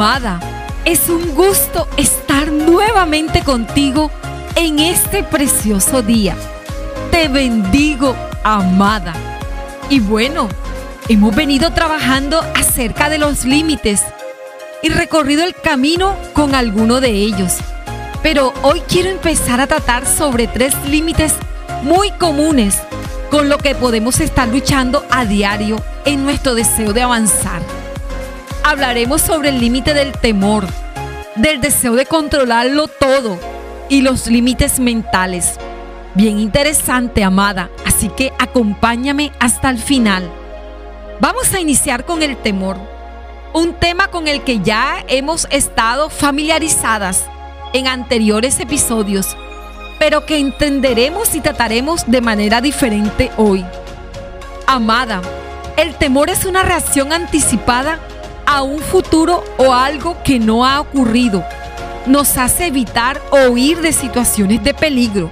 Amada, es un gusto estar nuevamente contigo en este precioso día. Te bendigo, amada. Y bueno, hemos venido trabajando acerca de los límites y recorrido el camino con alguno de ellos. Pero hoy quiero empezar a tratar sobre tres límites muy comunes con lo que podemos estar luchando a diario en nuestro deseo de avanzar. Hablaremos sobre el límite del temor, del deseo de controlarlo todo y los límites mentales. Bien interesante, amada, así que acompáñame hasta el final. Vamos a iniciar con el temor, un tema con el que ya hemos estado familiarizadas en anteriores episodios, pero que entenderemos y trataremos de manera diferente hoy. Amada, el temor es una reacción anticipada a un futuro o algo que no ha ocurrido. Nos hace evitar o huir de situaciones de peligro.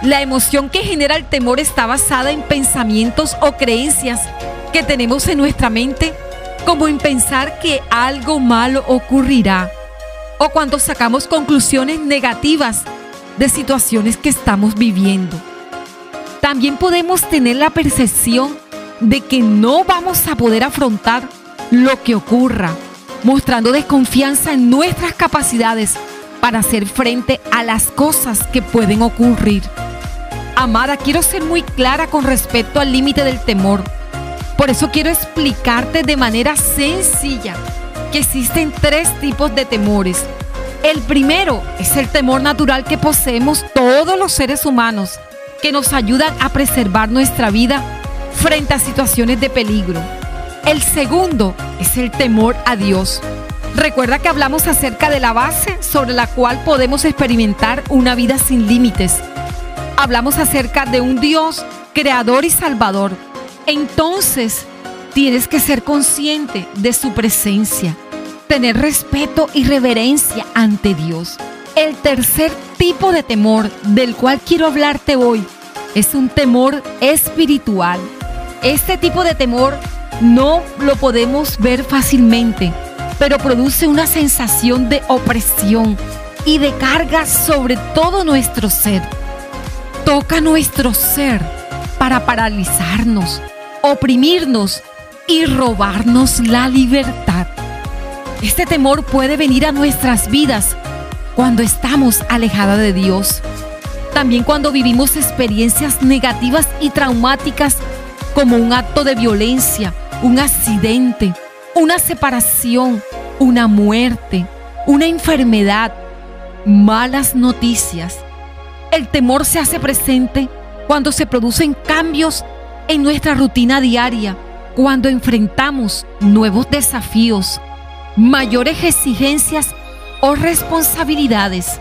La emoción que genera el temor está basada en pensamientos o creencias que tenemos en nuestra mente, como en pensar que algo malo ocurrirá o cuando sacamos conclusiones negativas de situaciones que estamos viviendo. También podemos tener la percepción de que no vamos a poder afrontar lo que ocurra, mostrando desconfianza en nuestras capacidades para hacer frente a las cosas que pueden ocurrir. Amada, quiero ser muy clara con respecto al límite del temor. Por eso quiero explicarte de manera sencilla que existen tres tipos de temores. El primero es el temor natural que poseemos todos los seres humanos, que nos ayudan a preservar nuestra vida frente a situaciones de peligro. El segundo es el temor a Dios. Recuerda que hablamos acerca de la base sobre la cual podemos experimentar una vida sin límites. Hablamos acerca de un Dios creador y salvador. Entonces, tienes que ser consciente de su presencia tener respeto y reverencia ante Dios. El tercer tipo de temor del cual quiero hablarte hoy es un temor espiritual. Este tipo de temor no lo podemos ver fácilmente, pero produce una sensación de opresión y de carga sobre todo nuestro ser. Toca nuestro ser para paralizarnos, oprimirnos y robarnos la libertad. Este temor puede venir a nuestras vidas cuando estamos alejadas de Dios. También cuando vivimos experiencias negativas y traumáticas como un acto de violencia, un accidente, una separación, una muerte, una enfermedad, malas noticias. El temor se hace presente cuando se producen cambios en nuestra rutina diaria, cuando enfrentamos nuevos desafíos, mayores exigencias o responsabilidades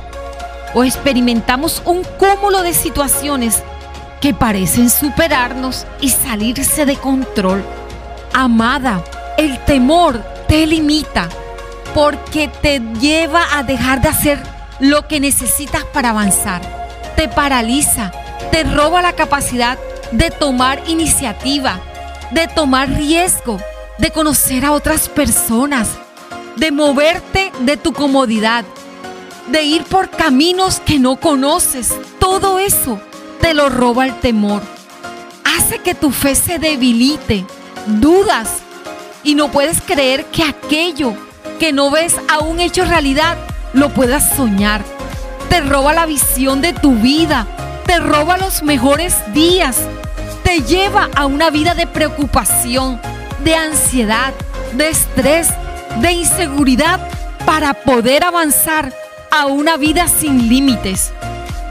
o experimentamos un cúmulo de situaciones que parecen superarnos y salirse de control. Amada, el temor te limita porque te lleva a dejar de hacer lo que necesitas para avanzar. Te paraliza, te roba la capacidad de tomar iniciativa, de tomar riesgo, de conocer a otras personas, de moverte de tu comodidad, de ir por caminos que no conoces. Todo eso te lo roba el temor. Hace que tu fe se debilite, dudas y no puedes creer que aquello que no ves aún hecho realidad lo puedas soñar. Te roba la visión de tu vida, te roba los mejores días, te lleva a una vida de preocupación, de ansiedad, de estrés, de inseguridad para poder avanzar a una vida sin límites.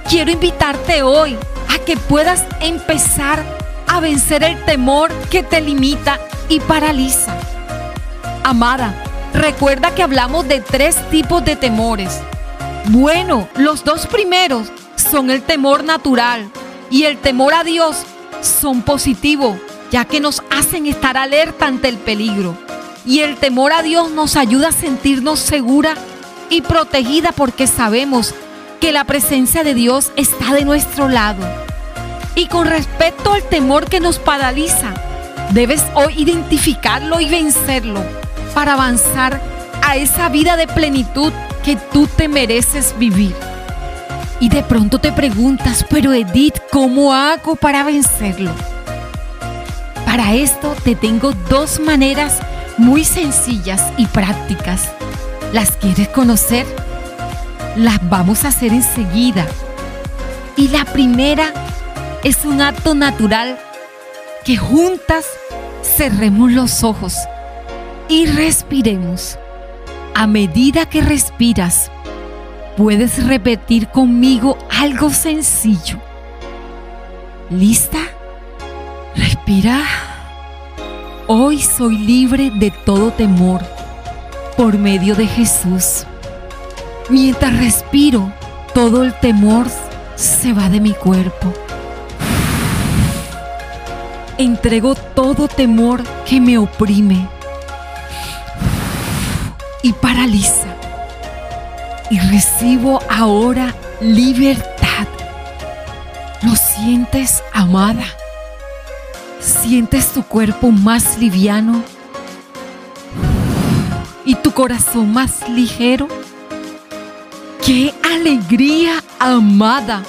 Quiero invitarte hoy a que puedas empezar a vencer el temor que te limita y paraliza. Amada, recuerda que hablamos de tres tipos de temores. Bueno, los dos primeros son el temor natural y el temor a Dios son positivos, ya que nos hacen estar alerta ante el peligro. Y el temor a Dios nos ayuda a sentirnos segura y protegida porque sabemos que la presencia de Dios está de nuestro lado. Y con respecto al temor que nos paraliza, debes hoy identificarlo y vencerlo para avanzar a esa vida de plenitud que tú te mereces vivir. Y de pronto te preguntas, pero Edith, ¿cómo hago para vencerlo? Para esto te tengo dos maneras muy sencillas y prácticas. ¿Las quieres conocer? Las vamos a hacer enseguida. Y la primera es un acto natural que juntas cerremos los ojos y respiremos. A medida que respiras, puedes repetir conmigo algo sencillo. ¿Lista? Respira. Hoy soy libre de todo temor por medio de Jesús. Mientras respiro, todo el temor se va de mi cuerpo. Entrego todo temor que me oprime y paraliza. Y recibo ahora libertad. ¿Lo sientes, amada? ¿Sientes tu cuerpo más liviano? ¿Y tu corazón más ligero? ¡Qué alegría, amada!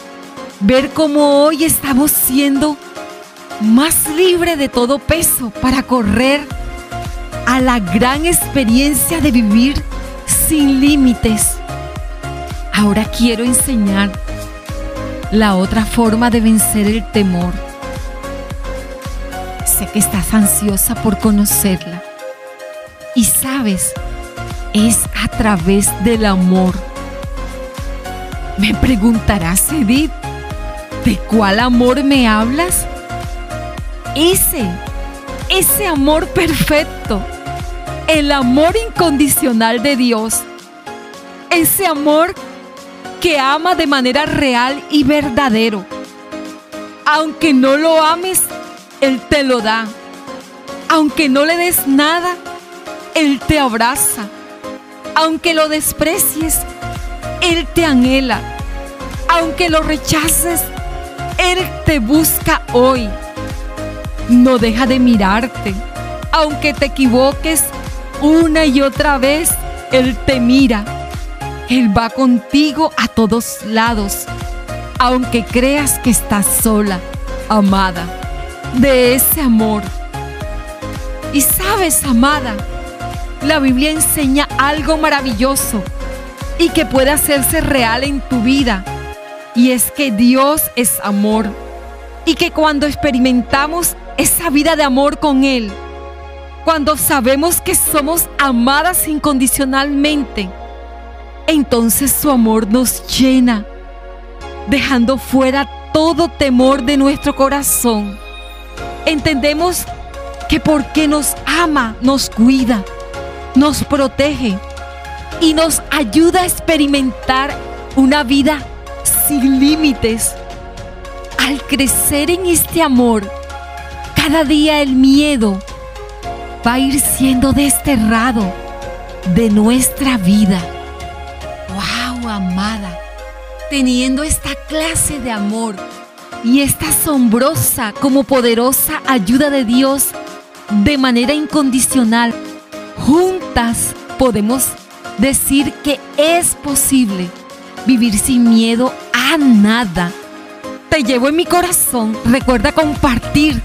Ver cómo hoy estamos siendo más libre de todo peso para correr a la gran experiencia de vivir sin límites. Ahora quiero enseñar la otra forma de vencer el temor. Sé que estás ansiosa por conocerla. Y sabes, es a través del amor. Me preguntarás, Edith, ¿de cuál amor me hablas? Ese, ese amor perfecto el amor incondicional de Dios. Ese amor que ama de manera real y verdadero. Aunque no lo ames, Él te lo da. Aunque no le des nada, Él te abraza. Aunque lo desprecies, Él te anhela. Aunque lo rechaces, Él te busca hoy. No deja de mirarte. Aunque te equivoques, una y otra vez Él te mira. Él va contigo a todos lados, aunque creas que estás sola, amada, de ese amor. Y sabes, amada, la Biblia enseña algo maravilloso y que puede hacerse real en tu vida. Y es que Dios es amor. Y que cuando experimentamos esa vida de amor con Él, cuando sabemos que somos amadas incondicionalmente, entonces su amor nos llena, dejando fuera todo temor de nuestro corazón. Entendemos que porque nos ama, nos cuida, nos protege y nos ayuda a experimentar una vida sin límites. Al crecer en este amor, cada día el miedo, va a ir siendo desterrado de nuestra vida. ¡Wow, amada! Teniendo esta clase de amor y esta asombrosa como poderosa ayuda de Dios de manera incondicional, juntas podemos decir que es posible vivir sin miedo a nada. Te llevo en mi corazón. Recuerda compartir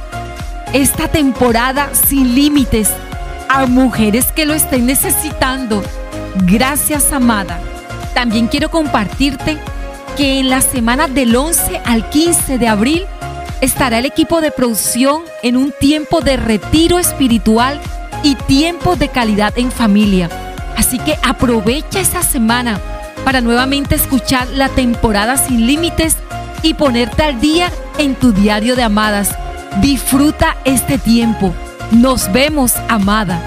esta temporada sin límites a mujeres que lo estén necesitando. Gracias, amada. También quiero compartirte que en la semana del 11 al 15 de abril estará el equipo de producción en un tiempo de retiro espiritual y tiempo de calidad en familia. Así que aprovecha esa semana para nuevamente escuchar la temporada sin límites y ponerte al día en tu diario de amadas Disfruta este tiempo. Nos vemos, amada.